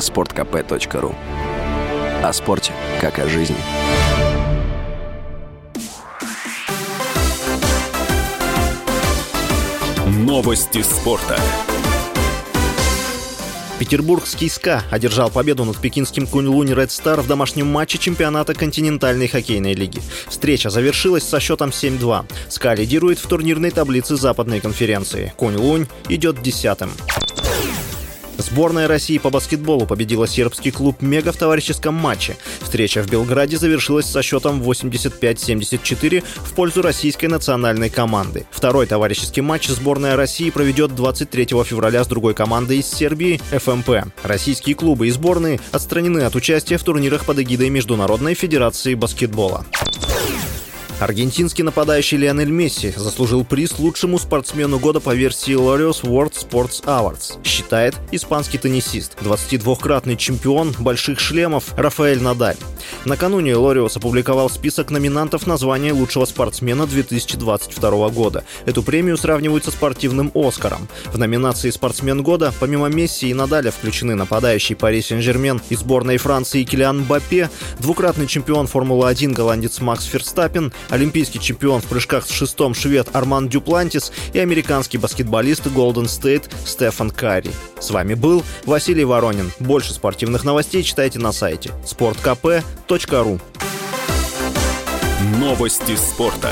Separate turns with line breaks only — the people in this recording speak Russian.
sportkp.ru О спорте, как о жизни.
Новости спорта.
Петербургский СКА одержал победу над пекинским Куньлунь Ред Стар в домашнем матче чемпионата континентальной хоккейной лиги. Встреча завершилась со счетом 7-2. СКА лидирует в турнирной таблице западной конференции. Куньлунь идет десятым. Сборная России по баскетболу победила сербский клуб «Мега» в товарищеском матче. Встреча в Белграде завершилась со счетом 85-74 в пользу российской национальной команды. Второй товарищеский матч сборная России проведет 23 февраля с другой командой из Сербии ФМП. Российские клубы и сборные отстранены от участия в турнирах под эгидой Международной Федерации баскетбола. Аргентинский нападающий Лионель Месси заслужил приз лучшему спортсмену года по версии Laureus World Sports Awards, считает испанский теннисист, 22-кратный чемпион больших шлемов Рафаэль Надаль. Накануне Laureus опубликовал список номинантов на звание лучшего спортсмена 2022 года. Эту премию сравнивают со спортивным «Оскаром». В номинации «Спортсмен года» помимо Месси и Надаля включены нападающий Пари Сен-Жермен и сборной Франции Килиан Мбаппе, двукратный чемпион Формулы-1 голландец Макс Ферстаппен, олимпийский чемпион в прыжках с шестом швед Арман Дюплантис и американский баскетболист Голден Стейт Стефан Карри. С вами был Василий Воронин. Больше спортивных новостей читайте на сайте sportkp.ru
Новости спорта.